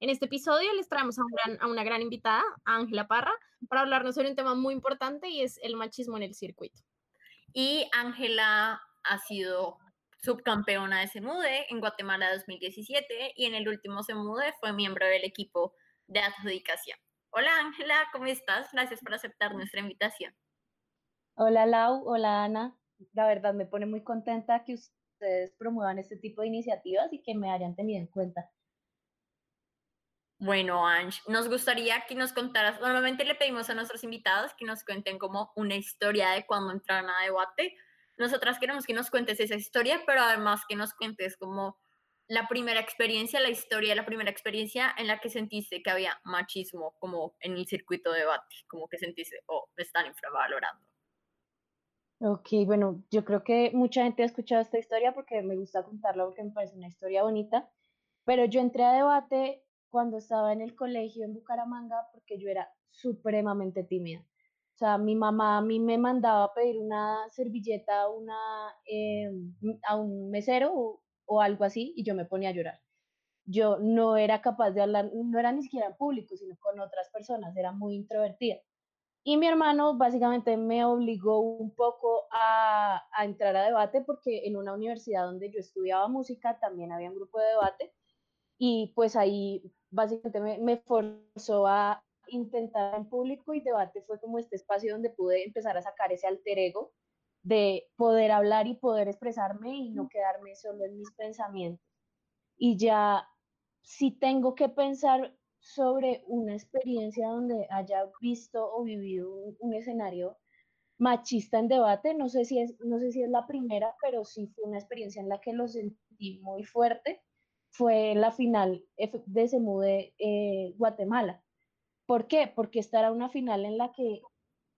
En este episodio les traemos a, a una gran invitada, a Ángela Parra, para hablarnos sobre un tema muy importante y es el machismo en el circuito. Y Ángela ha sido subcampeona de Semude en Guatemala 2017 y en el último Semude fue miembro del equipo de adjudicación. Hola Ángela, ¿cómo estás? Gracias por aceptar nuestra invitación. Hola Lau, hola Ana. La verdad me pone muy contenta que ustedes promuevan este tipo de iniciativas y que me hayan tenido en cuenta. Bueno, Ange, nos gustaría que nos contaras, normalmente le pedimos a nuestros invitados que nos cuenten como una historia de cuando entraron a debate. Nosotras queremos que nos cuentes esa historia, pero además que nos cuentes como la primera experiencia, la historia, la primera experiencia en la que sentiste que había machismo como en el circuito de debate, como que sentiste, oh, me están infravalorando. Ok, bueno, yo creo que mucha gente ha escuchado esta historia porque me gusta contarla porque me parece una historia bonita, pero yo entré a debate cuando estaba en el colegio en Bucaramanga porque yo era supremamente tímida. O sea, mi mamá a mí me mandaba a pedir una servilleta una, em, a un mesero o, o, algo así y yo me ponía a llorar. Yo no era capaz de hablar, no era ni siquiera en público, sino con otras personas, era muy introvertida. Y mi hermano básicamente me obligó un poco a, a entrar a debate porque en una universidad donde yo estudiaba música también había un grupo de debate y pues ahí básicamente me, me forzó a intentar en público y debate fue como este espacio donde pude empezar a sacar ese alter ego de poder hablar y poder expresarme y no quedarme solo en mis pensamientos. Y ya si tengo que pensar sobre una experiencia donde haya visto o vivido un, un, escenario machista en debate, no sé, si es, no sé si es la primera, pero sí fue una experiencia en la que lo sentí muy fuerte fue la final de Semude eh, Guatemala. ¿Por qué? Porque esta era una final en la que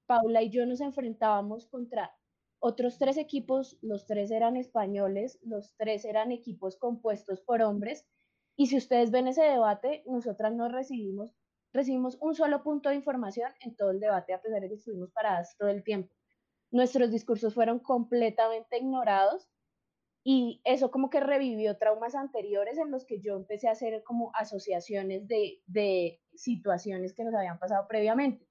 Paula y yo nos enfrentábamos contra otros tres equipos, los tres eran españoles, los tres eran equipos compuestos por hombres, y si ustedes ven ese debate, nosotras no recibimos, recibimos un solo punto de información en todo el debate, a pesar de que estuvimos paradas todo el tiempo. Nuestros discursos fueron completamente ignorados y eso como que revivió traumas anteriores en los que yo empecé a hacer como asociaciones de, de situaciones que nos habían pasado previamente.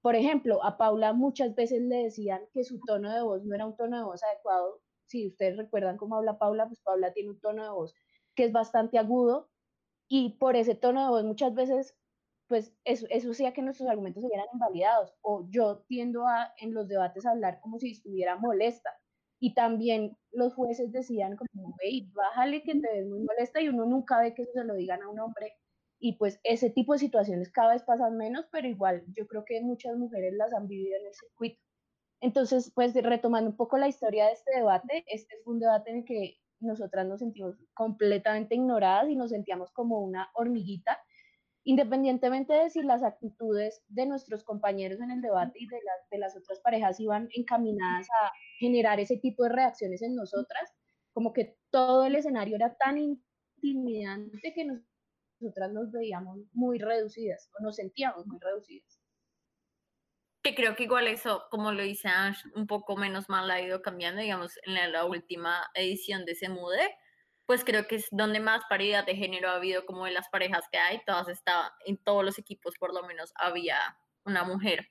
Por ejemplo, a Paula muchas veces le decían que su tono de voz no era un tono de voz adecuado. Si ustedes recuerdan cómo habla Paula, pues Paula tiene un tono de voz que es bastante agudo y por ese tono de voz muchas veces, pues eso, eso hacía que nuestros argumentos se vieran invalidados. O yo tiendo a en los debates a hablar como si estuviera molesta y también los jueces decían como, hey, bájale que te ves muy molesta y uno nunca ve que eso se lo digan a un hombre y pues ese tipo de situaciones cada vez pasan menos, pero igual yo creo que muchas mujeres las han vivido en el circuito. Entonces, pues retomando un poco la historia de este debate, este fue un debate en el que nosotras nos sentimos completamente ignoradas y nos sentíamos como una hormiguita independientemente de si las actitudes de nuestros compañeros en el debate y de, de las otras parejas iban encaminadas a generar ese tipo de reacciones en nosotras, como que todo el escenario era tan intimidante que nosotras nos veíamos muy reducidas o nos sentíamos muy reducidas. Que creo que igual eso, como lo dice Ash, un poco menos mal ha ido cambiando, digamos, en la, última edición de Semude, pues creo que es donde más paridad de género ha habido como de las parejas que hay, todas estaban, en todos los equipos por lo menos había una mujer.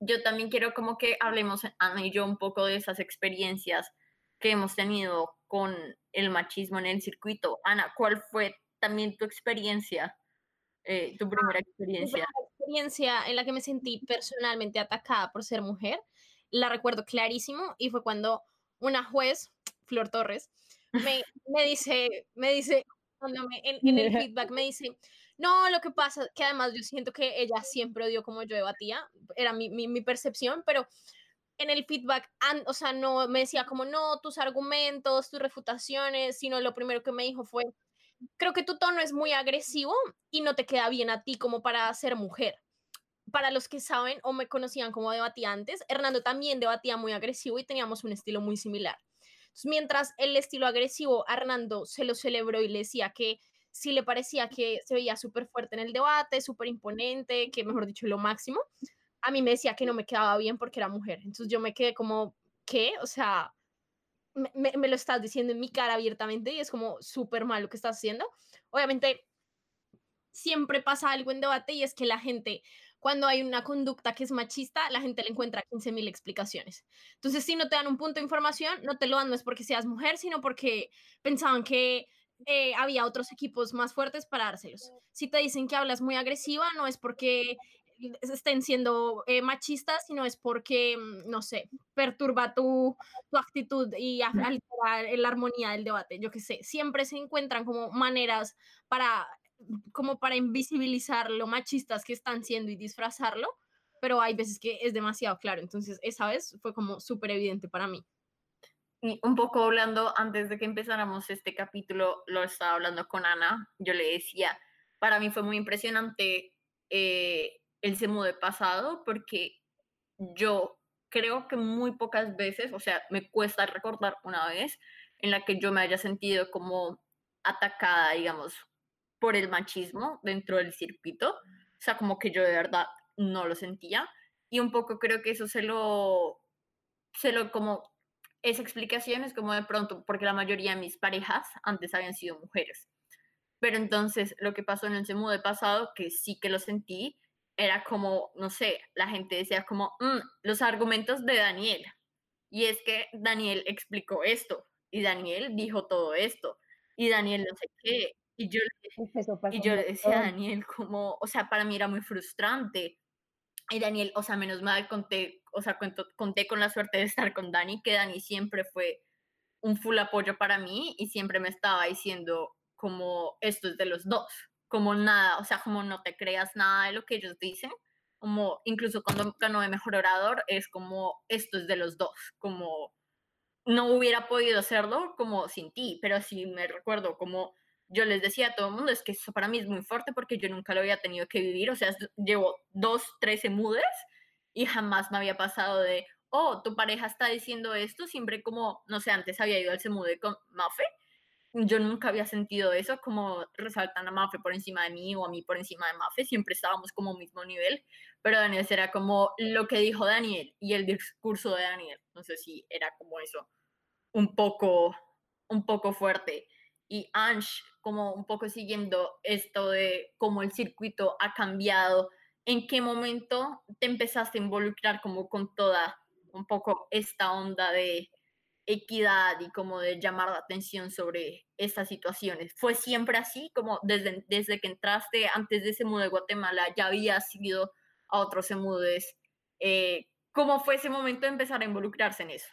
yo también quiero como que hablemos, Ana y yo, un poco de esas experiencias que hemos tenido con el machismo en el circuito. Ana, ¿cuál fue también tu experiencia, eh, tu primera experiencia? La experiencia en la que me sentí personalmente atacada por ser mujer, la recuerdo clarísimo y fue cuando una juez, Flor Torres, me, me dice, me dice, en, en, el feedback me dice, no, lo que pasa que además yo siento que ella siempre odió como yo debatía, era mi, mi, mi percepción, pero en el feedback, o sea, no me decía como, no, tus argumentos, tus refutaciones, sino lo primero que me dijo fue, creo que tu tono es muy agresivo y no te queda bien a ti como para ser mujer. Para los que saben o me conocían como debatía antes, Hernando también debatía muy agresivo y teníamos un estilo muy similar. Mientras el estilo agresivo a Hernando se lo celebró y le decía que si le parecía que se veía súper fuerte en el debate, súper imponente, que mejor dicho, lo máximo, a mí me decía que no me quedaba bien porque era mujer. Entonces yo me quedé como, ¿qué? O sea, me, me, lo estás diciendo en mi cara abiertamente y es como súper mal lo que estás haciendo. Obviamente, siempre pasa algo en debate y es que la gente, cuando hay una conducta que es machista, la gente le encuentra 15.000 explicaciones. Entonces, si no te dan un punto de información, no te lo dan, no es porque seas mujer, sino porque pensaban que eh, había otros equipos más fuertes para dárselos. Si te dicen que hablas muy agresiva, no es porque estén siendo eh, machistas, sino es porque, mm, no sé, perturba tu, tu actitud y altera la armonía del debate. Yo qué sé, siempre se encuentran como maneras para, como para invisibilizar lo machistas que están siendo y disfrazarlo, pero hay veces que es demasiado claro. Entonces, esa vez fue como súper evidente para mí. Y un poco hablando, antes de que empezáramos este capítulo, lo estaba hablando con Ana, yo le decía, para mí fue muy impresionante eh, el de pasado porque yo creo que muy pocas veces, o sea, me cuesta recordar una vez en la que yo me haya sentido como atacada, digamos, por el machismo dentro del circuito. O sea, como que yo de verdad no lo sentía. Y un poco creo que eso se lo, se lo como, esa explicación es como de pronto, porque la mayoría de mis parejas antes habían sido mujeres. Pero entonces lo que pasó en el de pasado, que sí que lo sentí, era como, no sé, la gente decía como, mm, los argumentos de Daniel. Y es que Daniel explicó esto, y Daniel dijo todo esto, y Daniel no sé qué. Y yo, y yo le decía a Daniel como, o sea, para mí era muy frustrante. Y Daniel, o sea, menos mal conté, o sea, conté con la suerte de estar con Dani, que Dani siempre fue un full apoyo para mí y siempre me estaba diciendo como esto es de los dos como nada, o sea, como no te creas nada de lo que ellos dicen, como incluso cuando ganó de mejor orador, es como esto es de los dos, como no hubiera podido hacerlo como sin ti, pero sí me recuerdo como yo les decía a todo el mundo, es que eso para mí es muy fuerte porque yo nunca lo había tenido que vivir, o sea, llevo dos, trece mudes y jamás me había pasado de, oh, tu pareja está diciendo esto, siempre como, no sé, antes había ido al semude con Mafe yo nunca había sentido eso, como resaltan a Mafe por encima de mí o a mí por encima de Mafe, siempre estábamos como mismo nivel, pero Daniel era como lo que dijo Daniel y el discurso de Daniel, no sé si era como eso, un poco, un poco fuerte. Y Ansh, como un poco siguiendo esto de cómo el circuito ha cambiado, ¿en qué momento te empezaste a involucrar como con toda un poco esta onda de equidad y como de llamar la atención sobre estas situaciones. ¿Fue siempre así? Como desde, desde que entraste antes de ese mudo de Guatemala, ya habías ido a otros emudes. Eh, ¿Cómo fue ese momento de empezar a involucrarse en eso?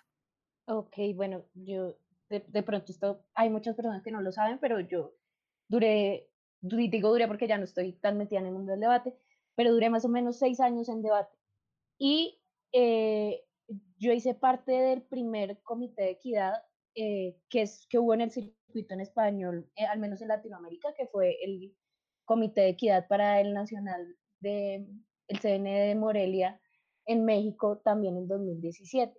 Ok, bueno, yo de, de, pronto esto, hay muchas personas que no lo saben, pero yo duré, digo duré porque ya no estoy tan metida en el mundo del debate, pero duré más o menos seis años en debate. Y eh, yo hice parte del primer comité de equidad eh, que, es, que hubo en el circuito en español, eh, al menos en Latinoamérica, que fue el Comité de Equidad para el Nacional de el CN de Morelia en México también en 2017.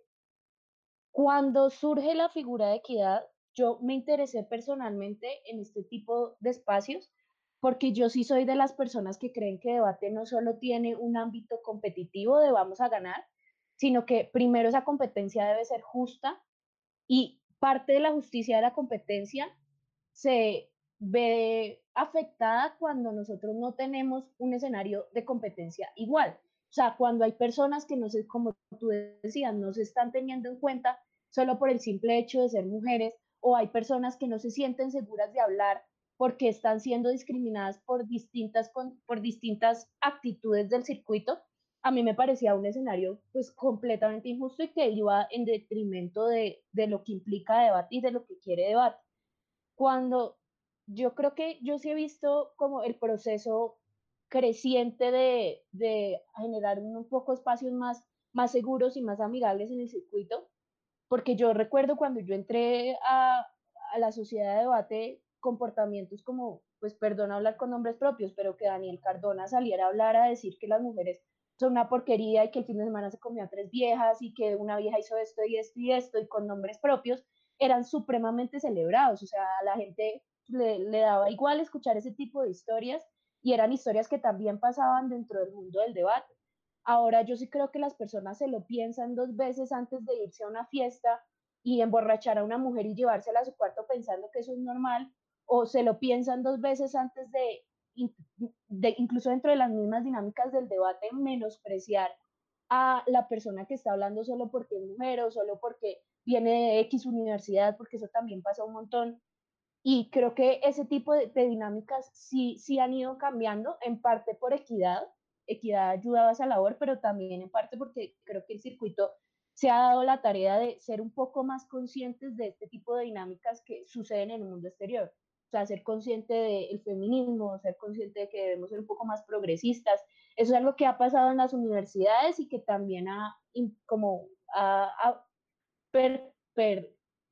Cuando surge la figura de equidad, yo me interesé personalmente en este tipo de espacios porque yo sí soy de las personas que creen que debate no solo tiene un ámbito competitivo de vamos a ganar, sino que primero esa competencia debe ser justa y parte de la justicia de la competencia se ve afectada cuando nosotros no tenemos un escenario de competencia igual. O sea, cuando hay personas que no sé, como tú decías, no se están teniendo en cuenta solo por el simple hecho de ser mujeres, o hay personas que no se sienten seguras de hablar porque están siendo discriminadas por distintas, por distintas actitudes del circuito, a mí me parecía un escenario pues completamente injusto y que iba en detrimento de, de lo que implica debate y de lo que quiere debate. Cuando yo creo que yo sí he visto como el proceso creciente de, de generar un poco espacios más, más seguros y más amigables en el circuito, porque yo recuerdo cuando yo entré a, a la sociedad de debate, comportamientos como, pues perdón hablar con nombres propios, pero que Daniel Cardona saliera a hablar a decir que las mujeres son una porquería y que el fin de semana se comía tres viejas y que una vieja hizo esto y esto y esto y con nombres propios, eran supremamente celebrados. O sea, a la gente le daba igual escuchar ese tipo de historias y eran historias que también pasaban dentro del mundo del debate. Ahora yo sí creo que las personas se lo piensan dos veces antes de irse a una fiesta y emborrachar a una mujer y llevársela a su cuarto pensando que eso es normal, o se lo piensan dos veces antes de, de incluso dentro de las mismas dinámicas del debate, menospreciar a la persona que está hablando solo porque es mujer o solo porque viene de X universidad, porque eso también pasa un montón. Y creo que ese tipo de, dinámicas sí, sí han ido cambiando, en parte por equidad, equidad ayudaba a esa labor, pero también en parte porque creo que el circuito se ha dado la tarea de ser un poco más conscientes de este tipo de dinámicas que suceden en el mundo exterior. O sea, ser consciente del feminismo, ser consciente de que debemos ser un poco más progresistas. Eso es algo que ha pasado en las universidades y que también ha, como, ha,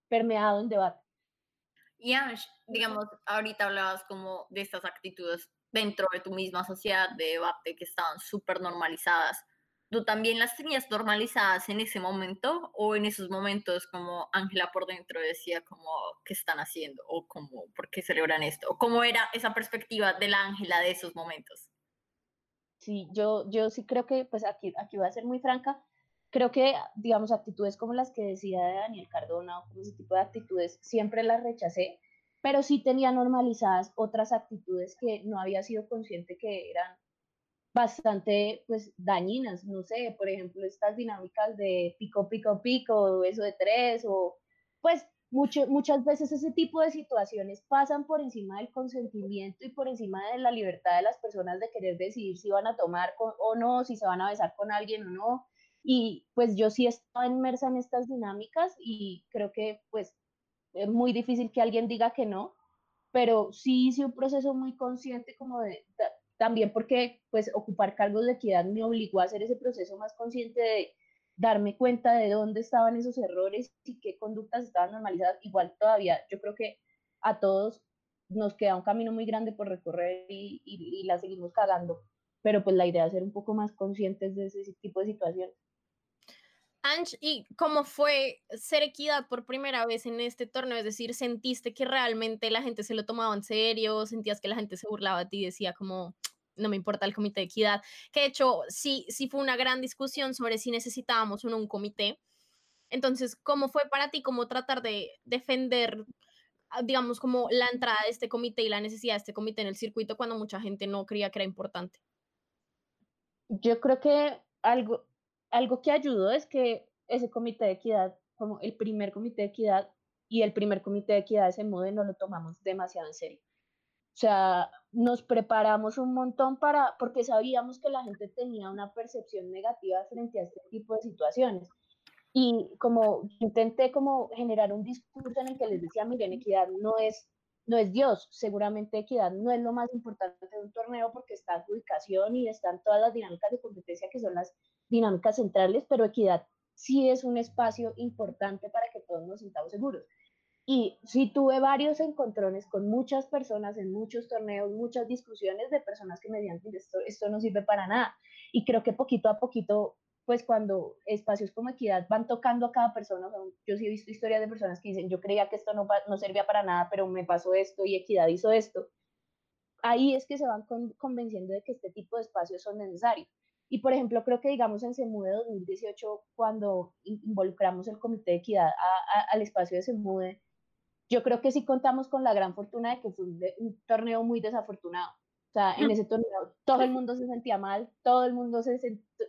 permeado en debate. Y digamos, ahorita hablabas como de estas actitudes dentro de tu misma sociedad de debate que estaban súper normalizadas. ¿Tú también las tenías normalizadas en ese momento o en esos momentos como Ángela por dentro decía como qué están haciendo o como por qué celebran esto o cómo era esa perspectiva de la Ángela de esos momentos? Sí, yo, yo sí creo que, pues aquí, aquí voy a ser muy franca, creo que, digamos, actitudes como las que decía de Daniel Cardona o como ese tipo de actitudes, siempre las rechacé, pero sí tenía normalizadas otras actitudes que no había sido consciente que eran bastante, pues, dañinas, no sé, por ejemplo, estas dinámicas de pico, pico, pico, eso de tres, o pues mucho, muchas veces ese tipo de situaciones pasan por encima del consentimiento y por encima de la libertad de las personas de querer decidir si van a tomar o no, si se van a besar con alguien o no, y pues yo sí estaba inmersa en estas dinámicas y creo que pues es muy difícil que alguien diga que no, pero sí hice un proceso muy consciente como de, también porque pues ocupar cargos de equidad me obligó a hacer ese proceso más consciente de darme cuenta de dónde estaban esos errores y qué conductas estaban normalizadas. Igual todavía yo creo que a todos nos queda un camino muy grande por recorrer y, y la seguimos cagando, pero pues la idea es ser un poco más conscientes de ese tipo de situaciones. ¿Y cómo fue ser equidad por primera vez en este torneo? Es decir, ¿sentiste que realmente la gente se lo tomaba en serio? ¿Sentías que la gente se burlaba de ti y decía como, no me importa el comité de equidad? Que de hecho, sí, sí fue una gran discusión sobre si necesitábamos o no un comité. Entonces, ¿cómo fue para ti cómo tratar de defender, ah, digamos, como la entrada de este comité y la necesidad de este comité en el circuito cuando mucha gente no creía que era importante? Yo creo que algo, algo que ayudó es que ese comité de equidad, como el primer comité de equidad y el primer comité de equidad de ese modo no lo tomamos demasiado en serio. O sea, nos preparamos un montón para, porque sabíamos que la gente tenía una percepción negativa frente a este tipo de situaciones. Y como intenté como generar un discurso en el que les decía, miren, equidad no es, no es Dios, seguramente equidad no es lo más importante de un torneo porque está adjudicación y están todas las dinámicas de competencia que son las dinámicas centrales, pero equidad sí es un espacio importante para que todos nos sintamos seguros. Y sí tuve varios encontrones con muchas personas en muchos torneos, muchas discusiones de personas que me decían, esto, esto no sirve para nada. Y creo que poquito a poquito, pues cuando espacios como equidad van tocando a cada persona, yo sí he visto historias de personas que dicen, yo creía que esto no, no servía para nada, pero me pasó esto y equidad hizo esto. Ahí es que se van convenciendo de que este tipo de espacios son necesarios. Y por ejemplo, creo que digamos en Semude 2018, cuando involucramos el Comité de Equidad al espacio de Semude, yo creo que sí contamos con la gran fortuna de que fue un, torneo muy desafortunado. O sea, en ese torneo todo el mundo se sentía mal, todo el mundo se,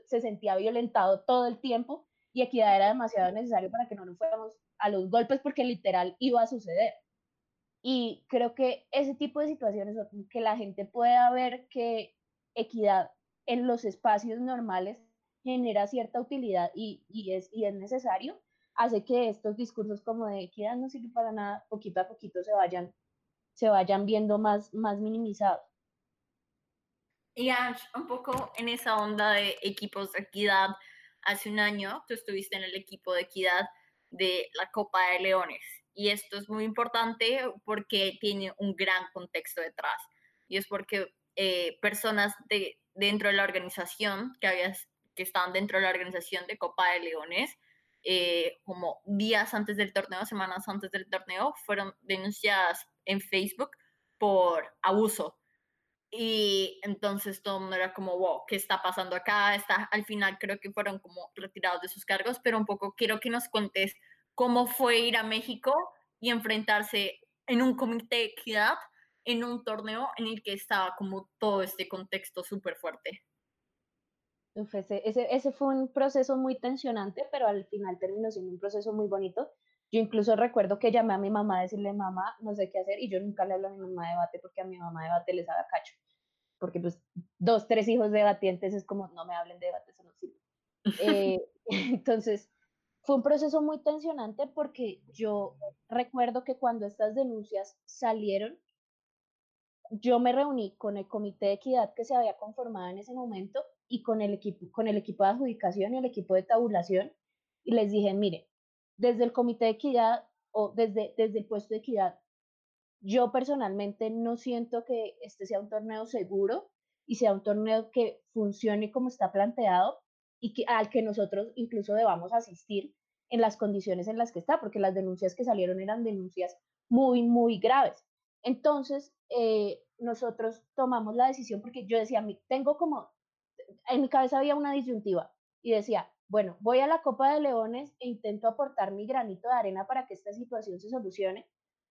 se sentía violentado todo el tiempo y equidad era demasiado necesario para que no nos fuéramos a los golpes porque literal iba a suceder. Y creo que ese tipo de situaciones, que la gente pueda ver que equidad en los espacios normales genera cierta utilidad y, y, es, y es necesario, hace que estos discursos como de equidad no sirve para nada, poquito a poquito se vayan, se vayan viendo más, más minimizados. Y Ash, un poco en esa onda de equipos de equidad, hace un año tú estuviste en el equipo de equidad de la Copa de Leones y esto es muy importante porque tiene un gran contexto detrás. Y es porque eh, personas de, dentro de la organización, que, había, que estaban dentro de la organización de Copa de Leones, eh, como días antes del torneo, semanas antes del torneo, fueron denunciadas en Facebook por abuso. Y entonces todo el mundo era como, wow, ¿qué está pasando acá? Está, al final creo que fueron como retirados de sus cargos, pero un poco quiero que nos cuentes cómo fue ir a México y enfrentarse en un comité de equidad en un torneo en el que estaba como todo este contexto súper fuerte. ese, ese, fue un proceso muy tensionante, pero al final terminó siendo un proceso muy bonito. Yo incluso recuerdo que llamé a mi mamá a decirle, mamá, no sé qué hacer, y yo nunca le hablo a mi mamá de debate porque a mi mamá de debate les haga cacho. Porque pues dos, tres hijos debatientes es como, no me hablen de debate, eso no sirve. Eh, entonces, fue un proceso muy tensionante porque yo recuerdo que cuando estas denuncias salieron, yo me reuní con el comité de equidad que se había conformado en ese momento y con el equipo, con el equipo de adjudicación y el equipo de tabulación y les dije, mire, desde el comité de equidad o desde, desde el puesto de equidad, yo personalmente no siento que este sea un torneo seguro y sea un torneo que funcione como está planteado y que, al que nosotros incluso debamos asistir en las condiciones en las que está, porque las denuncias que salieron eran denuncias muy, muy graves. Entonces, eh, nosotros tomamos la decisión porque yo decía, tengo como, en mi cabeza había una disyuntiva y decía, bueno, voy a la Copa de Leones e intento aportar mi granito de arena para que esta situación se solucione,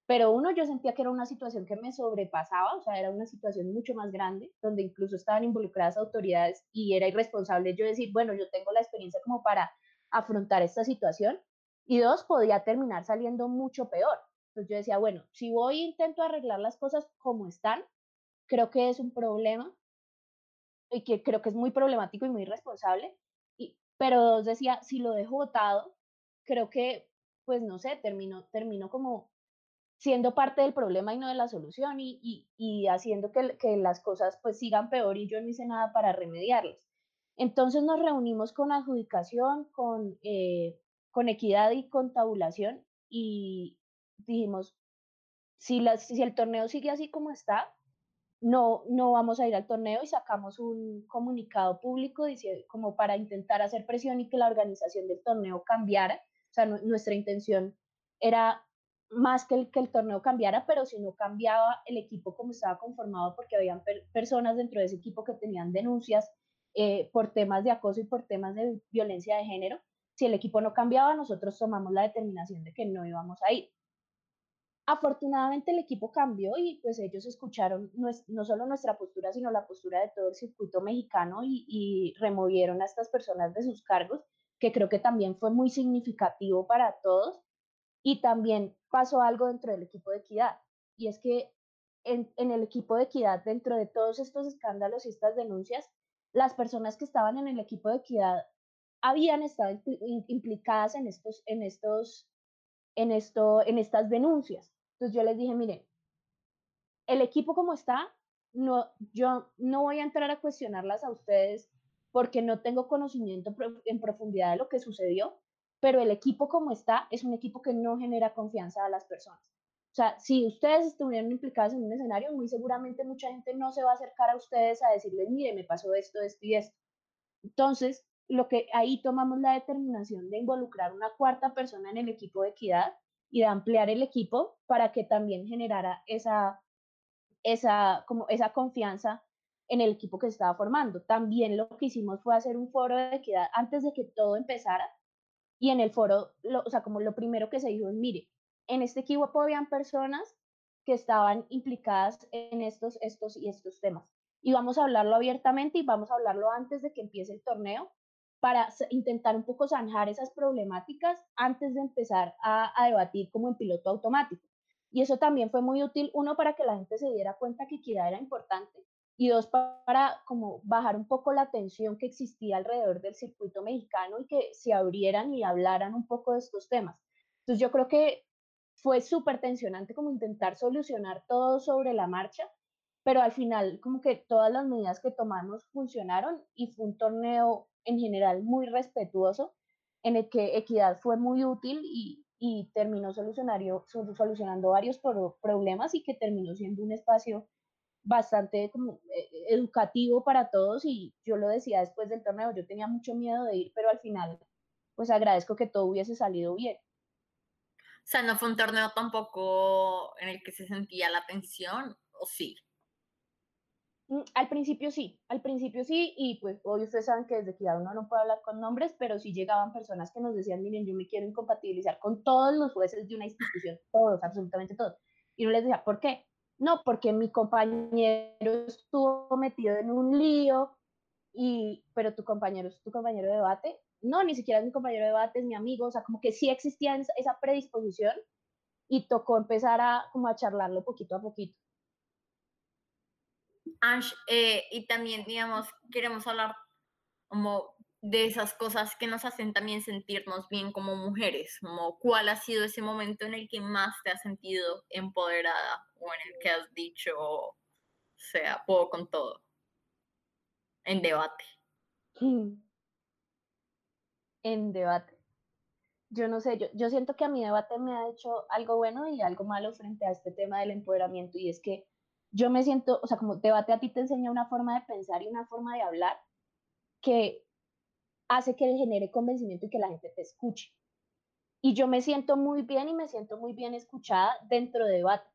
pero uno, yo sentía que era una situación que me sobrepasaba, o sea, era una situación mucho más grande, donde incluso estaban involucradas autoridades y era irresponsable yo decir, bueno, yo tengo la experiencia como para afrontar esta situación. Y dos, podía terminar saliendo mucho peor. Entonces yo decía, bueno, si voy e intento arreglar las cosas como están, creo que es un problema y que creo que es muy problemático y muy irresponsable. Y, pero dos decía, si lo dejo votado, creo que, pues no sé, termino, termino como siendo parte del problema y no de la solución y, y, y haciendo que, que, las cosas pues sigan peor y yo no hice nada para remediarlas. Entonces nos reunimos con adjudicación, con, eh, con equidad y con tabulación y dijimos, si, si el torneo sigue así como está, no, no vamos a ir al torneo y sacamos un comunicado público como para intentar hacer presión y que la organización del torneo cambiara. O sea, nuestra intención era más que el, que el torneo cambiara, pero si no cambiaba el equipo como estaba conformado, porque habían personas dentro de ese equipo que tenían denuncias eh, por temas de acoso y por temas de violencia de género. Si el equipo no cambiaba, nosotros tomamos la determinación de que no íbamos a ir. Afortunadamente el equipo cambió y pues ellos escucharon no, solo nuestra postura, sino la postura de todo el circuito mexicano y, y removieron a estas personas de sus cargos, que creo que también fue muy significativo para todos. Y también pasó algo dentro del equipo de equidad, y es que en, en, el equipo de equidad, dentro de todos estos escándalos y estas denuncias, las personas que estaban en el equipo de equidad habían estado implicadas en estos, en estos, en esto, en estas denuncias. Entonces yo les dije, miren, el equipo como está, no, yo no voy a entrar a cuestionarlas a ustedes porque no tengo conocimiento en profundidad de lo que sucedió, pero el equipo como está es un equipo que no genera confianza a las personas. O sea, si ustedes estuvieran implicados en un escenario, muy seguramente mucha gente no se va a acercar a ustedes a decirles, mire, me pasó esto, esto y esto. Entonces, lo que ahí tomamos la determinación de involucrar una cuarta persona en el equipo de equidad y de ampliar el equipo para que también generara esa, esa, como esa confianza en el equipo que se estaba formando. También lo que hicimos fue hacer un foro de equidad antes de que todo empezara y en el foro, o sea, como lo primero que se dijo es, mire, en este equipo habían personas que estaban implicadas en estos, estos y estos temas. Y vamos a hablarlo abiertamente y vamos a hablarlo antes de que empiece el torneo para intentar un poco zanjar esas problemáticas antes de empezar a, a debatir como en piloto automático. Y eso también fue muy útil, uno, para que la gente se diera cuenta que equidad era importante y dos, para como bajar un poco la tensión que existía alrededor del circuito mexicano y que se abrieran y hablaran un poco de estos temas. Entonces yo creo que fue súper tensionante como intentar solucionar todo sobre la marcha, pero al final como que todas las medidas que tomamos funcionaron y fue un torneo en general muy respetuoso en el que Equidad fue muy útil y terminó solucionando varios problemas y que terminó siendo un espacio bastante como, eh, educativo para todos y yo lo decía después del torneo, yo tenía mucho miedo de ir, pero al final pues agradezco que todo hubiese salido bien. O sea, no fue un torneo tampoco en el que se sentía la tensión, ¿o sí? Mm, al principio sí, al principio sí, y pues hoy ustedes saben que desde que uno no puede hablar con nombres, pero sí llegaban personas que nos decían, miren, yo me quiero incompatibilizar con todos los jueces de una institución, todos, absolutamente todos. Y no les decía, ¿por qué? No, porque mi compañero estuvo metido en un lío, y, pero tu compañero es tu compañero de debate. No, ni siquiera es mi compañero de debate, es mi amigo, o sea, como que sí existía esa predisposición y tocó empezar a, como a charlarlo poquito a poquito. Ash, eh, y también, digamos, queremos hablar como de esas cosas que nos hacen también sentirnos bien como mujeres, como cuál ha sido ese momento en el que más te has sentido empoderada o en el que has dicho, o sea, puedo con todo, en debate. En debate. Yo no sé, yo, yo siento que a mi debate me ha hecho algo bueno y algo malo frente a este tema del empoderamiento y es que yo me siento, o sea, como debate a ti te enseña una forma de pensar y una forma de hablar que hace que genere convencimiento y que la gente te escuche. Y yo me siento muy bien y me siento muy bien escuchada dentro de debate,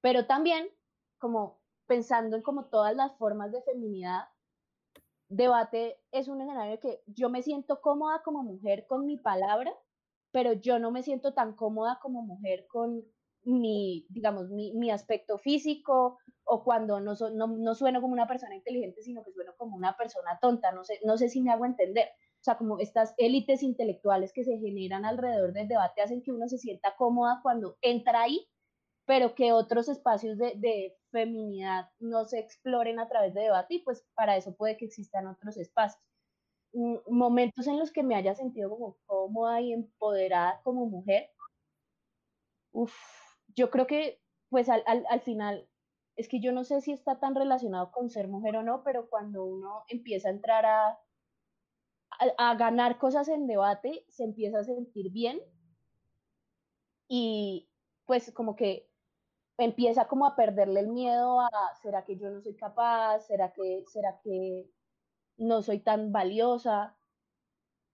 pero también como pensando en como todas las formas de feminidad, debate es un escenario que yo me siento cómoda como mujer con mi palabra, pero yo no me siento tan cómoda como mujer con mi, digamos, mi, mi aspecto físico o cuando no, no, no, sueno como una persona inteligente, sino que sueno como una persona tonta. No sé, no sé si me hago entender. O sea, como estas élites intelectuales que se generan alrededor del debate hacen que uno se sienta cómoda cuando entra ahí, pero que otros espacios de, de feminidad no se exploren a través de debate y pues para eso puede que existan otros espacios. Mm, momentos en los que me haya sentido como cómoda y empoderada como mujer, Uf, yo creo que, pues al, al, final, es que yo no sé si está tan relacionado con ser mujer o no, pero cuando uno empieza a entrar a, a, ganar cosas en debate, se empieza a sentir bien y pues como que empieza como a perderle el miedo a, ¿será que yo no soy capaz? ¿Será que, será que no soy tan valiosa?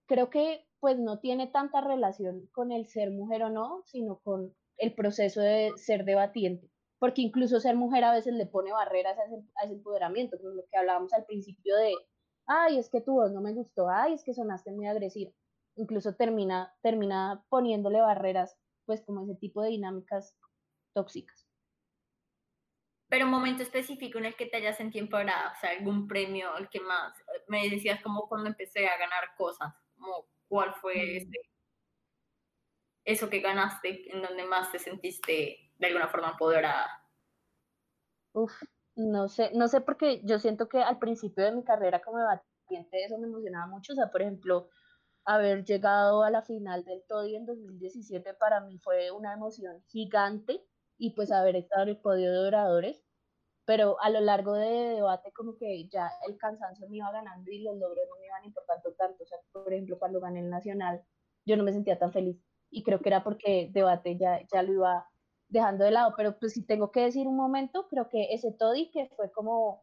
Creo que pues no tiene tanta relación con el ser mujer o no, sino con el proceso de ser debatiente, porque incluso ser mujer a veces le pone barreras a ese, empoderamiento, como lo que hablábamos al principio de, ay, es que tu voz no me gustó, ay, es que sonaste muy agresiva, incluso termina, termina poniéndole barreras, pues como ese tipo de dinámicas tóxicas. Pero un momento específico en el que te hayas sentido empoderada, o sea, algún premio, el que más, me decías como cuando empecé a ganar cosas, como cuál fue mm. ese eso que ganaste, en donde más te sentiste de alguna forma empoderada? Uf, no sé, no sé porque yo siento que al principio de mi carrera como debatiente eso me emocionaba mucho, o sea, por ejemplo, haber llegado a la final del TODI en 2017 para mí fue una emoción gigante y pues haber estado en el podio de oradores, pero a lo largo de debate como que ya el cansancio me iba ganando y los logros no me iban importando tanto, o sea, por ejemplo, cuando gané el nacional yo no me sentía tan feliz y creo que era porque debate ya, ya lo iba dejando de lado, pero pues si tengo que decir un momento, creo que ese Toddy que fue como,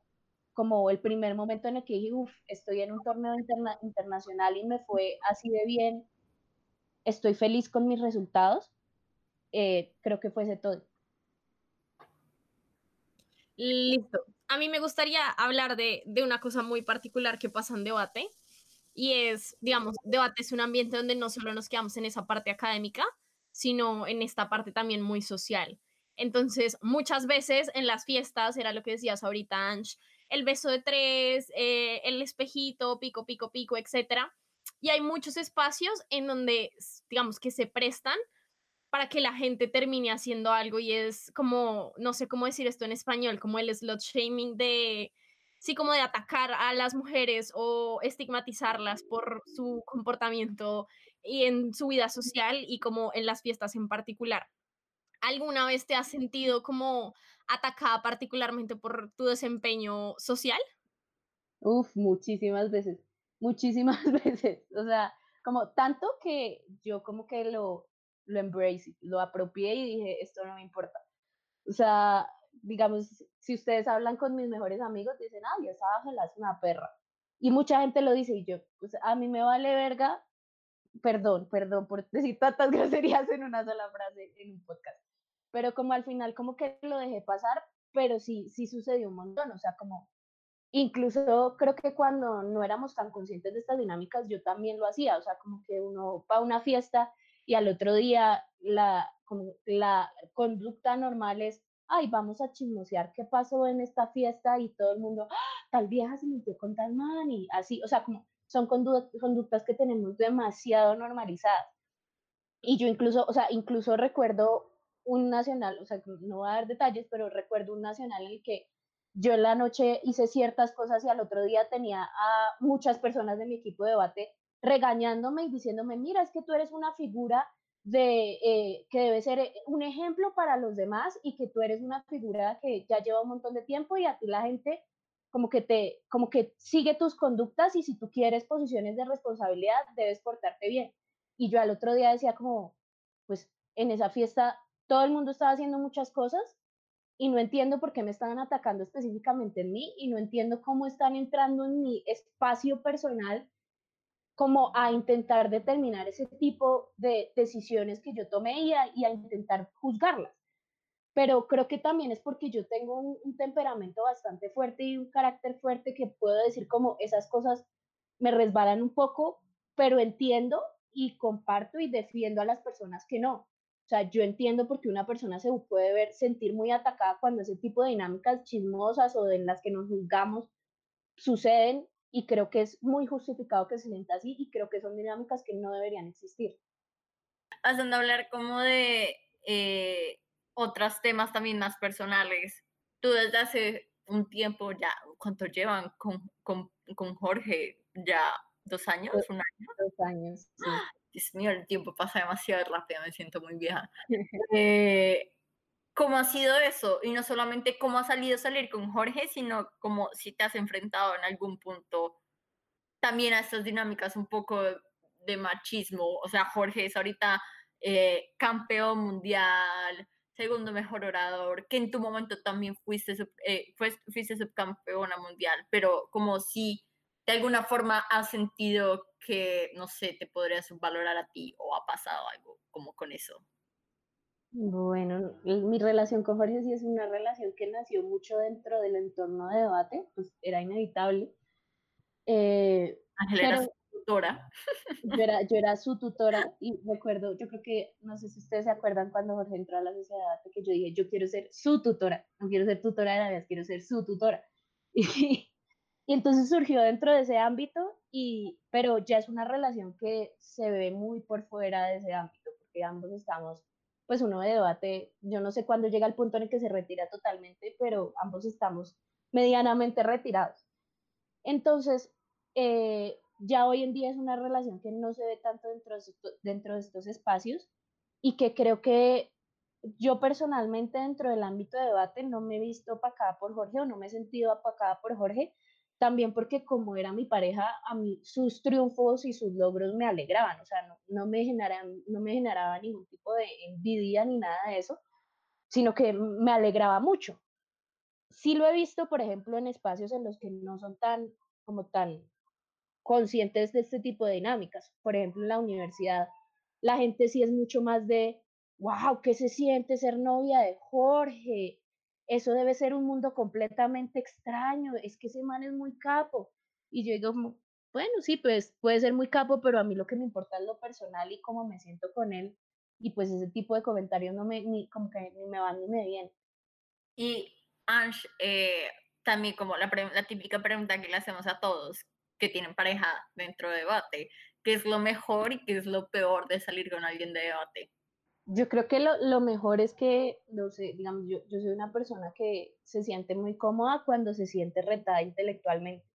como el primer momento en el que dije, uff, estoy en un torneo internacional y me fue así de bien, estoy feliz con mis resultados, eh, creo que fue ese Toddy. Listo. A mí me gustaría hablar de, de una cosa muy particular que pasa en debate, y es, digamos, debate es un ambiente donde no solo nos quedamos en esa parte académica, sino en esta parte también muy social. Entonces, muchas veces en las fiestas, era lo que decías ahorita, Ange, el beso de tres, eh, el espejito, pico, pico, pico, etcétera. Y hay muchos espacios en donde, digamos, que se prestan para que la gente termine haciendo algo y es como, no sé cómo decir esto en español, como el slot shaming de sí como de atacar a las mujeres o estigmatizarlas por su comportamiento y en su vida social y como en las fiestas en particular. ¿Alguna vez te has sentido como atacada particularmente por tu desempeño social? Uf, muchísimas veces, muchísimas veces. O sea, como tanto que yo como que lo, lo embrace, lo apropié y dije, esto no me importa. O sea, digamos, si ustedes hablan con mis mejores amigos, dicen, ay, esa Ángela es una perra. Y mucha gente lo dice y yo, pues a mí me vale verga, perdón, perdón por decir tantas groserías en una sola frase en un podcast. Pero como al final como que lo dejé pasar, pero sí, sí sucedió un montón, o sea, como incluso creo que cuando no éramos tan conscientes de estas dinámicas, yo también lo hacía, o sea, como que uno va a una fiesta y al otro día la, como la conducta normal es, ay, vamos a chismosear qué pasó en esta fiesta y todo el mundo, ¡Ah! tal vieja se metió con tal man y así, o sea, como son conductas que tenemos demasiado normalizadas. Y yo incluso, o sea, incluso recuerdo un nacional, o sea, no voy a dar detalles, pero recuerdo un nacional en el que yo en la noche hice ciertas cosas y al otro día tenía a muchas personas de mi equipo de debate regañándome y diciéndome, mira, es que tú eres una figura de eh, que debe ser eh, un ejemplo para los demás y que tú eres una figura que ya lleva un montón de tiempo y a ti la gente como que te como que sigue tus conductas y si tú quieres posiciones de responsabilidad debes portarte bien. Y yo al otro día decía como pues en esa fiesta todo el mundo estaba haciendo muchas cosas y no entiendo por qué me estaban atacando específicamente en mí y no entiendo cómo están entrando en mi espacio personal como a intentar determinar ese tipo de decisiones que yo tomé y a, intentar juzgarlas. Pero creo que también es porque yo tengo un, temperamento bastante fuerte y un carácter fuerte que puedo decir como esas cosas me resbalan un poco, pero entiendo y comparto y defiendo a las personas que no. O sea, yo entiendo por qué una persona se puede ver, sentir muy atacada cuando ese tipo de dinámicas chismosas o en las que nos juzgamos suceden y creo que es muy justificado que se sienta así y creo que son dinámicas que no deberían existir. Haciendo hablar como de eh, otros temas también más personales, tú desde hace un tiempo ya, ¿cuánto llevan con, con, con Jorge? ¿Ya dos años? ¿Un año? Dos años, sí. Dios mío, el tiempo pasa demasiado rápido, me siento muy vieja. eh, ¿Cómo ha sido eso? Y no solamente cómo ha salido salir con Jorge, sino como si te has enfrentado en algún punto también a estas dinámicas un poco de machismo. O sea, Jorge es ahorita eh, campeón mundial, segundo mejor orador, que en tu momento también fuiste, eh, fuiste subcampeona mundial, pero como si de alguna forma has sentido que, no sé, te podrías valorar a ti o ha pasado algo como con eso. Bueno, mi relación con Jorge sí es una relación que nació mucho dentro del entorno de debate, pues era inevitable. Eh, Ángela era su tutora. Yo era, yo era su tutora y recuerdo, yo creo que, no sé si ustedes se acuerdan cuando Jorge entró a la sociedad de debate, que yo dije, yo quiero ser su tutora, no quiero ser tutora de la vida, quiero ser su tutora. Y, y entonces surgió dentro de ese ámbito, y, pero ya es una relación que se ve muy por fuera de ese ámbito, porque ambos estamos pues uno de debate, yo no sé cuándo llega el punto en el que se retira totalmente, pero ambos estamos medianamente retirados. Entonces, eh, ya hoy en día es una relación que no se ve tanto dentro de, estos espacios y que creo que yo personalmente dentro del ámbito de debate no me he visto opacada por Jorge o no me he sentido apacada por Jorge, también porque como era mi pareja, a mí sus triunfos y sus logros me alegraban, o sea, no, no, me, generaban, no me generaba ningún tipo de envidia ni nada de eso, sino que me alegraba mucho. Sí lo he visto, por ejemplo, en espacios en los que no son tan, como tan conscientes de este tipo de dinámicas. Por ejemplo, en la universidad, la gente sí es mucho más de, wow, ¿qué se siente ser novia de Jorge? Eso debe ser un mundo completamente extraño, es que ese man es muy capo. Y yo digo, bueno, sí, pues puede ser muy capo, pero a mí lo que me importa es lo personal y cómo me siento con él. Y pues ese tipo de comentarios no me, ni, como que ni me van ni me vienen. Y Ansh, eh, también como la, la típica pregunta que le hacemos a todos que tienen pareja dentro de debate, ¿qué es lo mejor y qué es lo peor de salir con alguien de debate? Yo creo que lo, lo, mejor es que, no sé, digamos, yo, yo soy una persona que se siente muy cómoda cuando se siente retada intelectualmente.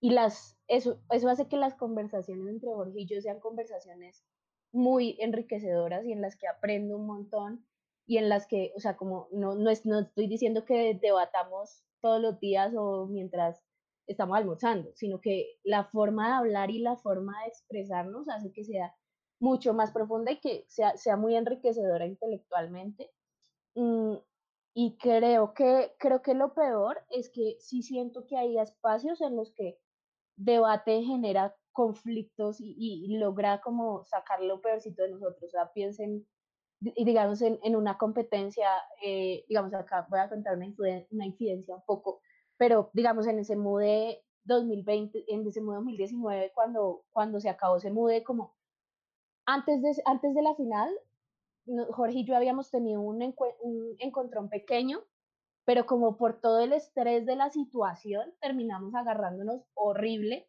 Y las, eso, eso hace que las conversaciones entre Jorge y yo sean conversaciones muy enriquecedoras y en las que aprendo un montón y en las que, o sea, como no, no, no estoy diciendo que debatamos todos los días o mientras estamos almorzando, sino que la forma de hablar y la forma de expresarnos hace que sea mucho más profunda y que sea, sea muy enriquecedora intelectualmente. Mm, y creo que, creo que lo peor es que sí siento que hay espacios en los que debate genera conflictos y, logra como sacar lo peorcito de nosotros. O sea, piensen, digamos, en, en una competencia, eh, digamos, acá voy a contar una, una incidencia un poco, pero digamos, en ese MUDE 2020, en ese MUDE 2019, cuando, cuando se acabó ese MUDE, como antes de, antes de la final, Jorge y yo habíamos tenido un, un encontrón pequeño, pero como por todo el estrés de la situación, terminamos agarrándonos horrible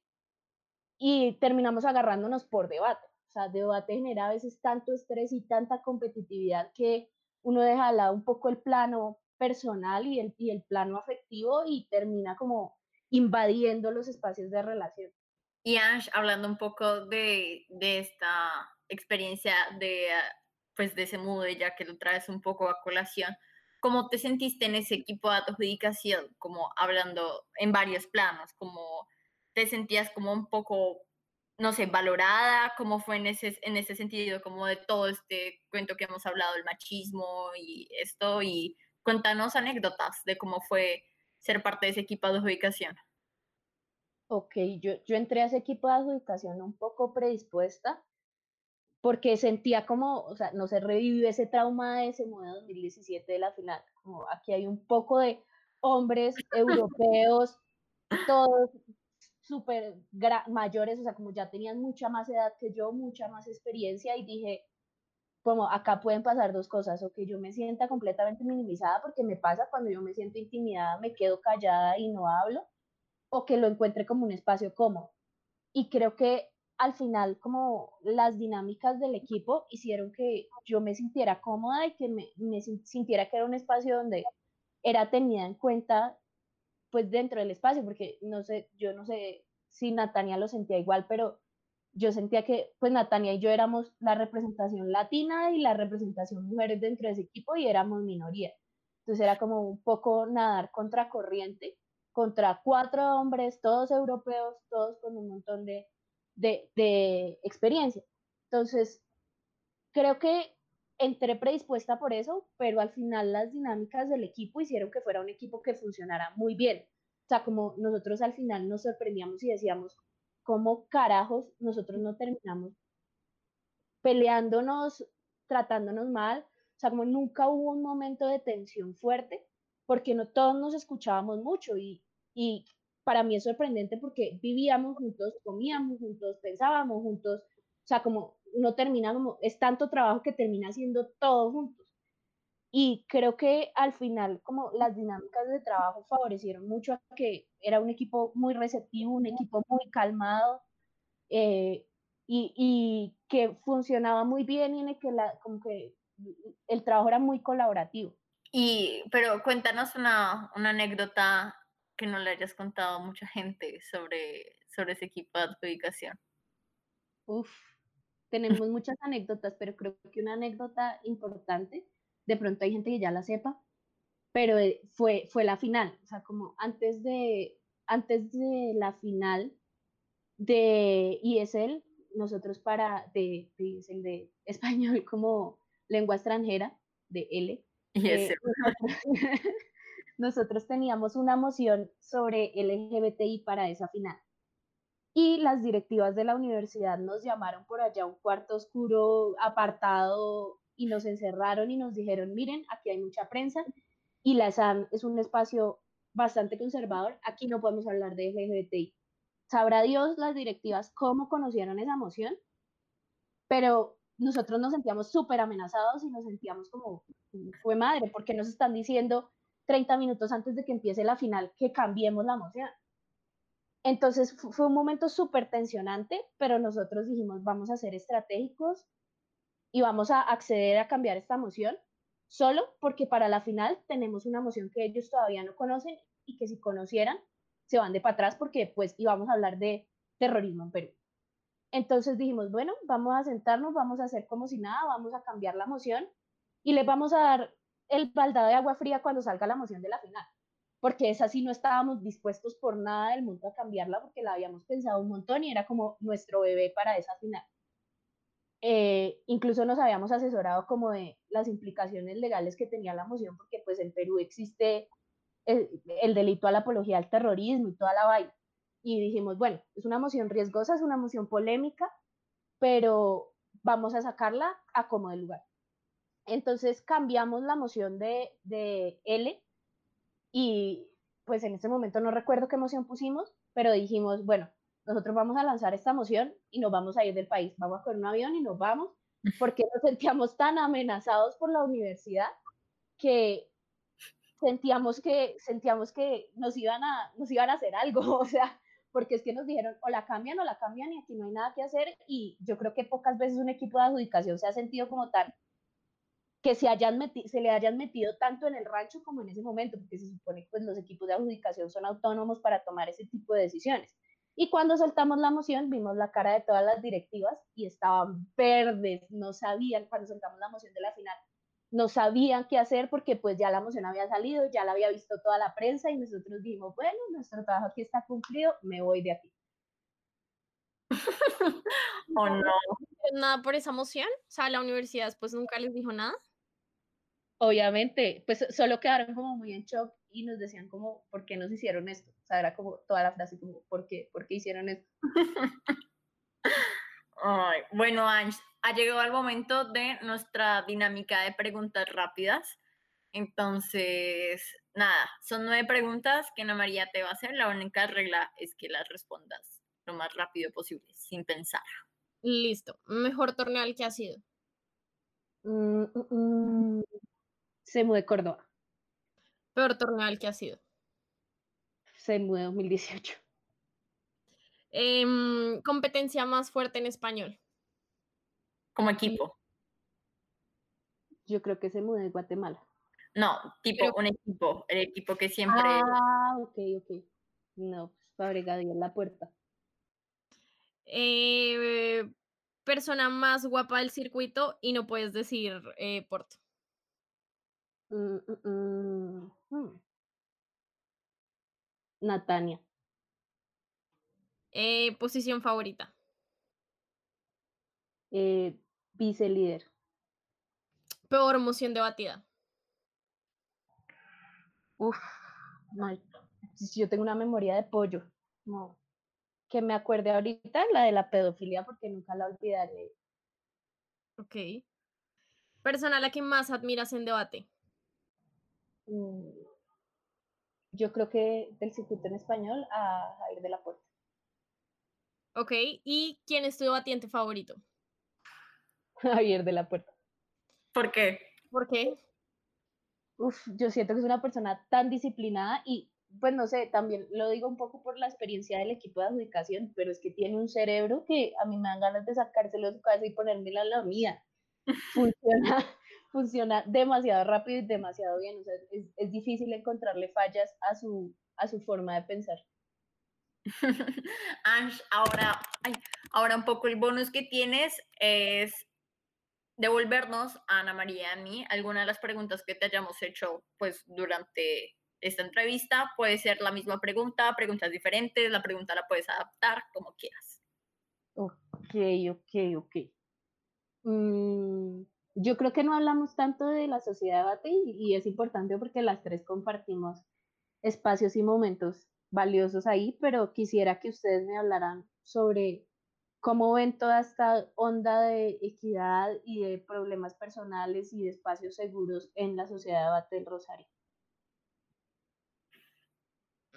y terminamos agarrándonos por debate. O sea, debate genera a veces tanto estrés y tanta competitividad que uno deja de lado un poco el plano personal y el, y el plano afectivo y termina como invadiendo los espacios de relación. Y Ash, hablando un poco de, de esta experiencia de, pues, de ese mudo, ya que lo traes un poco a colación, ¿cómo te sentiste en ese equipo de adjudicación? Como hablando en varios planos, como te sentías como un poco, no sé, valorada, cómo fue en ese, en ese sentido, como de todo este cuento que hemos hablado, el machismo y esto, y cuéntanos anécdotas de cómo fue ser parte de ese equipo de adjudicación. Ok, yo, yo entré a ese equipo de adjudicación un poco predispuesta porque sentía como, o sea, no se revivió ese trauma de ese modelo 2017 de la final. Como aquí hay un poco de hombres europeos, todos súper mayores, o sea, como ya tenían mucha más edad que yo, mucha más experiencia y dije, como acá pueden pasar dos cosas, o que yo me sienta completamente minimizada porque me pasa cuando yo me siento intimidada, me quedo callada y no hablo, o que lo encuentre como un espacio cómodo. Y creo que al final como las dinámicas del equipo hicieron que yo me sintiera cómoda y que me, me sintiera que era un espacio donde era tenida en cuenta pues dentro del espacio, porque no sé, yo no sé si Natania lo sentía igual, pero yo sentía que pues Natania y yo éramos la representación latina y la representación mujeres dentro de ese equipo y éramos minoría. Entonces era como un poco nadar contra corriente, contra cuatro hombres, todos europeos, todos con un montón de, de, experiencia. Entonces, creo que entré predispuesta por eso, pero al final las dinámicas del equipo hicieron que fuera un equipo que funcionara muy bien. O sea, como nosotros al final nos sorprendíamos y decíamos, ¿cómo carajos nosotros no terminamos peleándonos, tratándonos mal? O sea, como nunca hubo un momento de tensión fuerte, porque no todos nos escuchábamos mucho y para mí es sorprendente porque vivíamos juntos, comíamos juntos, pensábamos juntos, o sea, como uno termina como, es tanto trabajo que termina haciendo todo juntos. Y creo que al final, como las dinámicas de trabajo favorecieron mucho a que era un equipo muy receptivo, un equipo muy calmado eh, y, y, que funcionaba muy bien y en el que, la, como que el trabajo era muy colaborativo. Y, pero cuéntanos una, una anécdota que no le hayas contado a mucha gente sobre, sobre ese equipo de adjudicación. Uf, tenemos muchas anécdotas, pero creo que una anécdota importante, de pronto hay gente que ya la sepa, pero eh, fue, fue la final, o sea, como antes de, antes de la final de ESL, nosotros para, de, de ESL de español como lengua extranjera, de L, eh, nosotros teníamos una moción sobre LGBTI para esa final y las directivas de la universidad nos llamaron por allá a un cuarto oscuro apartado y nos encerraron y nos dijeron, miren, aquí hay mucha prensa y la SAM es un espacio bastante conservador, aquí no podemos hablar de LGBTI. Sabrá Dios las directivas cómo conocieron esa moción, pero nosotros nos sentíamos súper amenazados y nos sentíamos como, fue madre, porque nos están diciendo 30 minutos antes de que empiece la final que cambiemos la moción? Entonces fue un momento súper tensionante, pero nosotros dijimos, vamos a ser estratégicos y vamos a acceder a cambiar esta moción, solo porque para la final tenemos una moción que ellos todavía no conocen y que si conocieran, se van de para atrás porque pues íbamos a hablar de terrorismo en Perú. Entonces dijimos, bueno, vamos a sentarnos, vamos a hacer como si nada, vamos a cambiar la moción y les vamos a dar el baldado de agua fría cuando salga la moción de la final porque esa sí no estábamos dispuestos por nada del mundo a cambiarla porque la habíamos pensado un montón y era como nuestro bebé para esa final. Eh, incluso nos habíamos asesorado como de las implicaciones legales que tenía la moción, porque pues en Perú existe el, el delito a la apología al terrorismo y toda la vaina. Y dijimos, bueno, es una moción riesgosa, es una moción polémica, pero vamos a sacarla a como de lugar. Entonces cambiamos la moción de, de L y pues en ese momento no recuerdo qué moción pusimos, pero dijimos, bueno, nosotros vamos a lanzar esta moción y nos vamos a ir del país, vamos a coger un avión y nos vamos, porque nos sentíamos tan amenazados por la universidad que sentíamos que, sentíamos que nos iban, a, nos iban a hacer algo, o sea, porque es que nos dijeron o la cambian o la cambian y aquí no hay nada que hacer y yo creo que pocas veces un equipo de adjudicación se ha sentido como tal que se, hayan se le hayan metido tanto en el rancho como en ese momento, porque se supone que pues, los equipos de adjudicación son autónomos para tomar ese tipo de decisiones. Y cuando soltamos la moción, vimos la cara de todas las directivas y estaban verdes, no sabían, cuando soltamos la moción de la final, no sabían qué hacer porque pues ya la moción había salido, ya la había visto toda la prensa y nosotros dijimos, bueno, nuestro trabajo aquí está cumplido, me voy de aquí. ¿O no? ¿Nada por esa moción? O sea, la universidad después nunca les dijo nada obviamente, pues solo quedaron como muy en shock y nos decían como, ¿por qué nos hicieron esto? O sea, era como toda la frase como, ¿por qué? ¿Por qué hicieron esto? Ay, bueno, Ange, ha llegado el momento de nuestra dinámica de preguntas rápidas. Entonces, nada, son nueve preguntas que Ana María te va a hacer. La única regla es que las respondas lo más rápido posible, sin pensar. Listo. Mejor torneo al que ha sido. Mm, mm, Semu de Córdoba. Peor torneo al que ha sido. Semu de 2018. Em, competencia más fuerte en español. Como equipo. Yo creo que Semu de Guatemala. No, tipo un equipo, el equipo que siempre. Ah, ok, ok. No, pues Fabregat en la puerta. Eh, persona más guapa del circuito y no puedes decir eh, Porto. Mm, mm, mm, mm. Natania. Eh, posición favorita. Eh, vice líder. Peor moción debatida. Uf, mal. Yo tengo una memoria de pollo. No. Que me acuerde ahorita la de la pedofilia porque nunca la olvidaré. Ok. Persona a la que más admiras en debate. Mm, yo creo que del circuito en español a Javier de la Puerta. Ok, ¿y quién es tu debatiente favorito? Javier de la Puerta. ¿Por qué? ¿Por qué? Uf, yo siento que es una persona tan disciplinada y, pues no sé, también lo digo un poco por la experiencia del equipo de adjudicación, pero es que tiene un cerebro que a mí me dan ganas de sacárselo de su cabeza y ponérmela en la mía. Funciona, funciona demasiado rápido y demasiado bien. O sea, es, es difícil encontrarle fallas a su, a su forma de pensar. Ange, ahora, ay, ahora un poco el bonus que tienes es devolvernos a Ana María y a mí algunas de las preguntas que te hayamos hecho pues durante esta entrevista. Puede ser la misma pregunta, preguntas diferentes, la pregunta la puedes adaptar como quieras. Ok, ok, ok. Mm, yo creo que no hablamos tanto de la sociedad de debate y, es importante porque las tres compartimos espacios y momentos valiosos ahí, pero quisiera que ustedes me hablaran sobre cómo ven toda esta onda de equidad y de problemas personales y de espacios seguros en la sociedad de debate del Rosario.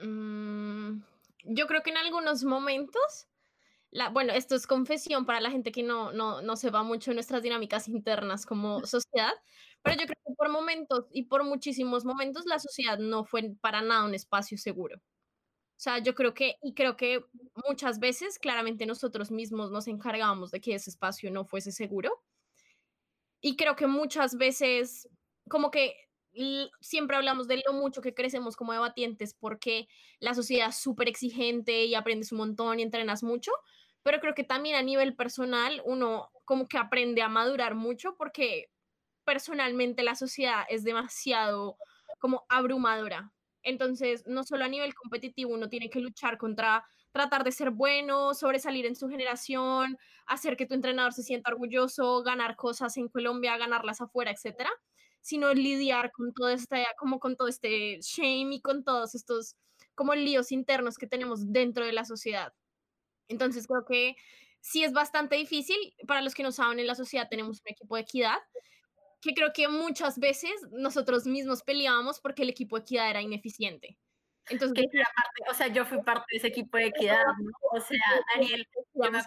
Mm, yo creo que en algunos momentos bueno, esto es confesión para la gente que no, no, no se va mucho en nuestras dinámicas internas como sociedad, pero yo creo que por momentos y por muchísimos momentos la sociedad no fue para nada un espacio seguro. O sea, yo creo que, y creo que muchas veces claramente nosotros mismos nos encargábamos de que ese espacio no fuese seguro. Y creo que muchas veces, como que siempre hablamos de lo mucho que crecemos como debatientes porque la sociedad es súper exigente y aprendes un montón y entrenas mucho, pero creo que también a nivel personal uno como que aprende a madurar mucho porque personalmente la sociedad es demasiado como abrumadora. Entonces, no solo a nivel competitivo uno tiene que luchar contra tratar de ser bueno, sobresalir en su generación, hacer que tu entrenador se sienta orgulloso, ganar cosas en Colombia, ganarlas afuera, etcétera, sino lidiar con todo este, como con todo este shame y con todos estos como líos internos que tenemos dentro de la sociedad. Entonces creo que sí es bastante difícil. Para los que no saben, en la sociedad tenemos un equipo de equidad que creo que muchas veces nosotros mismos peleábamos porque el equipo de equidad era ineficiente. Entonces, que era parte, o sea, yo fui parte de ese equipo de equidad, ¿no? O sea, Daniel, cuando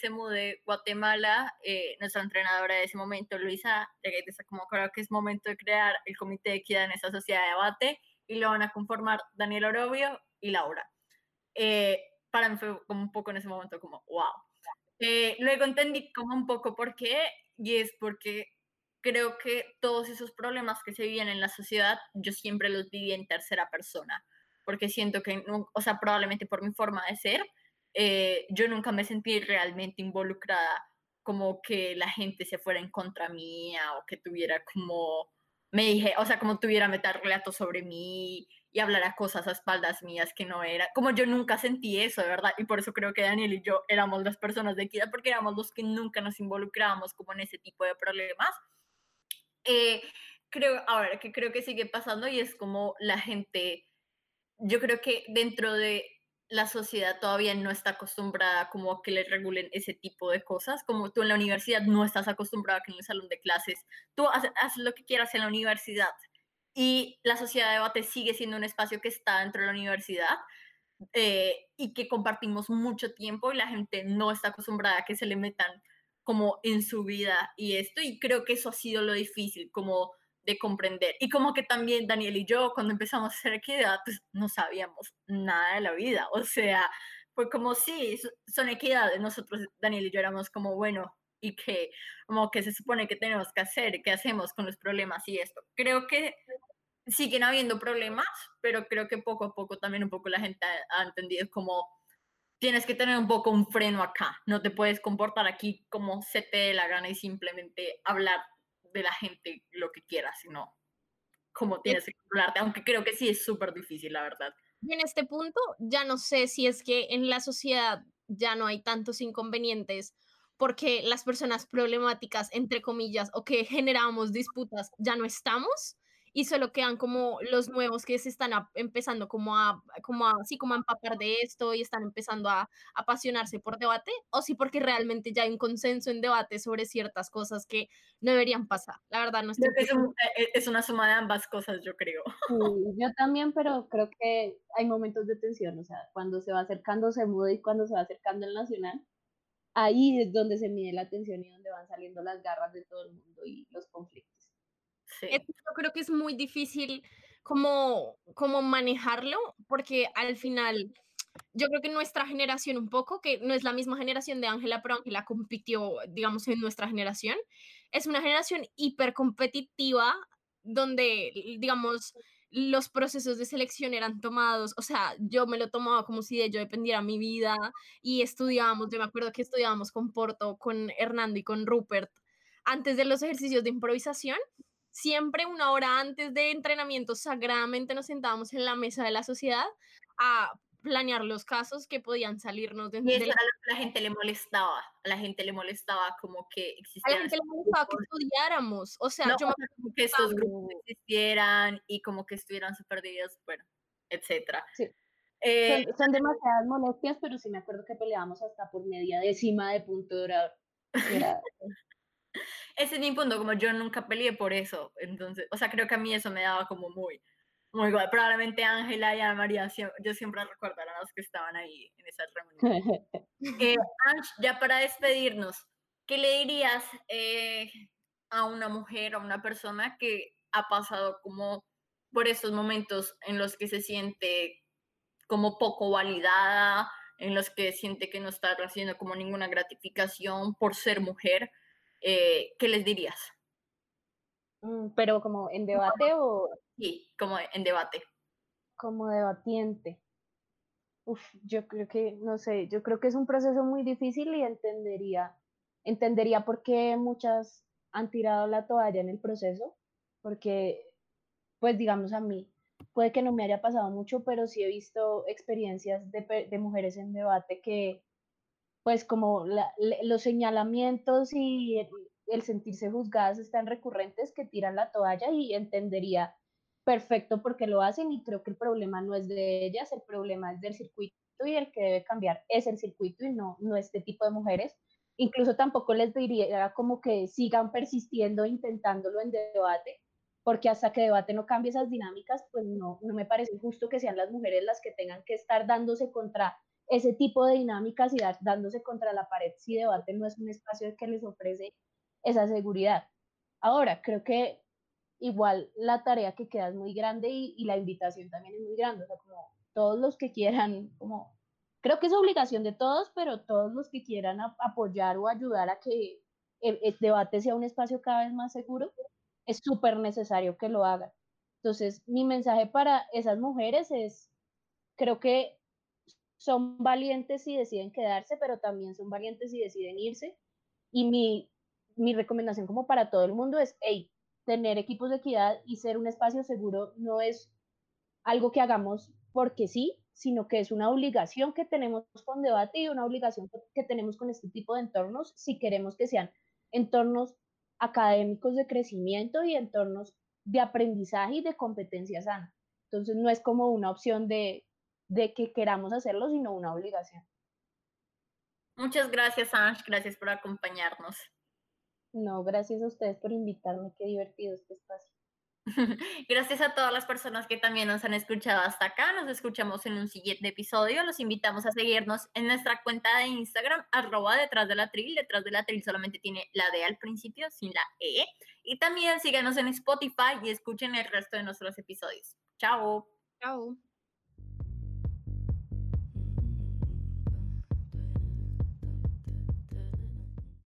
se mudó de Guatemala, eh, nuestra entrenadora de ese momento, Luisa, como creo que es momento de crear el comité de equidad en esa sociedad de debate y lo van a conformar Daniel Orobio y Laura. Eh, para mí fue como un poco en ese momento como, wow. Eh, luego entendí como un poco por qué, y es porque creo que todos esos problemas que se viven en la sociedad, yo siempre los viví en tercera persona, porque siento que, o sea, probablemente por mi forma de ser, eh, yo nunca me sentí realmente involucrada como que la gente se fuera en contra mía o que tuviera como, me dije, o sea, como tuviera meter relatos sobre mí y hablar cosas a espaldas mías que no era, como yo nunca sentí eso, de verdad, y por eso creo que Daniel y yo éramos las personas de equidad, porque éramos los que nunca nos involucrábamos como en ese tipo de problemas. Eh, creo, ahora que creo que sigue pasando y es como la gente, yo creo que dentro de la sociedad todavía no está acostumbrada como a que le regulen ese tipo de cosas, como tú en la universidad no estás acostumbrada que en el salón de clases tú haces, lo que quieras en la universidad y la sociedad de debate sigue siendo un espacio que está dentro de la universidad eh, y que compartimos mucho tiempo y la gente no está acostumbrada a que se le metan como en su vida y esto, y creo que eso ha sido lo difícil, como de comprender. Y como que también Daniel y yo, cuando empezamos a hacer equidad, pues no sabíamos nada de la vida, o sea, fue como, sí, son equidades, nosotros, Daniel y yo éramos como, bueno, y que como que se supone que tenemos que hacer, qué hacemos con los problemas y esto. Creo que siguen habiendo problemas, pero creo que poco a poco también un poco la gente ha, ha entendido como tienes que tener un poco un freno acá. No te puedes comportar aquí como se te dé la gana y simplemente hablar de la gente lo que quieras, sino como tienes que controlarte, aunque creo que sí es súper difícil, la verdad. en este punto ya no sé si es que en la sociedad ya no hay tantos inconvenientes porque las personas problemáticas, entre comillas, o que generamos disputas, ya no estamos, y solo quedan como los nuevos que se están empezando como a, como así como a empapar de esto y están empezando a, apasionarse por debate, o si porque realmente ya hay un consenso en debate sobre ciertas cosas que no deberían pasar. La verdad, no estoy... Es, e, e, es, una suma de ambas cosas, yo creo. yo también, pero creo que hay momentos de tensión, o sea, cuando se va acercando se muda y cuando se va acercando el nacional, ahí es donde se mide la tensión y donde van saliendo las garras de todo el mundo y los conflictos. Yo creo que es muy difícil como, como manejarlo, porque al final yo creo que nuestra generación un poco, que no es la misma generación de Ángela, pero Ángela compitió, digamos, en nuestra generación, es una generación hiper competitiva donde, digamos, los procesos de selección eran tomados, o sea, yo me lo tomaba como si de ello dependiera mi vida y estudiábamos, yo me acuerdo que estudiábamos con Porto, con Hernando y con Rupert antes de los ejercicios de improvisación siempre una hora antes de entrenamiento sagradamente nos sentábamos en la mesa de la sociedad a planear los casos que podían salirnos de, y eso la... la gente le molestaba a la gente le molestaba como que existieran a la gente le molestaba que estudiáramos o sea yo como que estos grupos existieran y como que estuvieran súper bueno etcétera sí. Eh, son, demasiadas molestias pero sí me acuerdo que peleábamos hasta por media décima de punto de hora ese es mi punto, como yo nunca peleé por eso, entonces, o sea, creo que a mí eso me daba como muy, muy igual. Probablemente Ángela y Ana María, yo siempre recuerdo a las que estaban ahí en esa reunión. eh, ya para despedirnos, ¿qué le dirías eh, a una mujer, a una persona que ha pasado como por estos momentos en los que se siente como poco validada, en los que siente que no está recibiendo como ninguna gratificación por ser mujer? Eh, ¿qué les dirías? Mm, pero como en debate o... Sí, como en debate. Como debatiente. Uf, yo creo que, no sé, yo creo que es un proceso muy difícil y entendería, entendería por qué muchas han tirado la toalla en el proceso, porque, pues digamos a mí, puede que no me haya pasado mucho, pero sí he visto experiencias de, de mujeres en debate que, pues como los señalamientos y el, el sentirse juzgadas están recurrentes que tiran la toalla y entendería perfecto por qué lo hacen y creo que el problema no es de ellas, el problema es del circuito y el que debe cambiar es el circuito y no, no este tipo de mujeres. Incluso tampoco les diría como que sigan persistiendo intentándolo en debate, porque hasta que debate no cambie esas dinámicas, pues no, no me parece justo que sean las mujeres las que tengan que estar dándose contra ese tipo de dinámicas y dándose contra la pared si debate no es un espacio que les ofrece esa seguridad. Ahora, creo que igual la tarea que queda es muy grande y, la invitación también es muy grande, o sea, como todos los que quieran, como, creo que es obligación de todos, pero todos los que quieran apoyar o ayudar a que el, el, debate sea un espacio cada vez más seguro, es súper necesario que lo hagan. Entonces, mi mensaje para esas mujeres es, creo que son valientes si deciden quedarse, pero también son valientes si deciden irse. Y mi, mi recomendación como para todo el mundo es, hey, tener equipos de equidad y ser un espacio seguro no es algo que hagamos porque sí, sino que es una obligación que tenemos con debate y una obligación que tenemos con este tipo de entornos si queremos que sean entornos académicos de crecimiento y entornos de aprendizaje y de competencia sana. Entonces no es como una opción de, de que queramos hacerlo, sino una obligación. Muchas gracias, Ange. Gracias por acompañarnos. No, gracias a ustedes por invitarme. Qué divertido este espacio. Gracias a todas las personas que también nos han escuchado hasta acá. Nos escuchamos en un siguiente episodio. Los invitamos a seguirnos en nuestra cuenta de Instagram, arroba detrás de la tril. Detrás de la tril solamente tiene la D al principio, sin la E. Y también síganos en Spotify y escuchen el resto de nuestros episodios. Chao. Chao.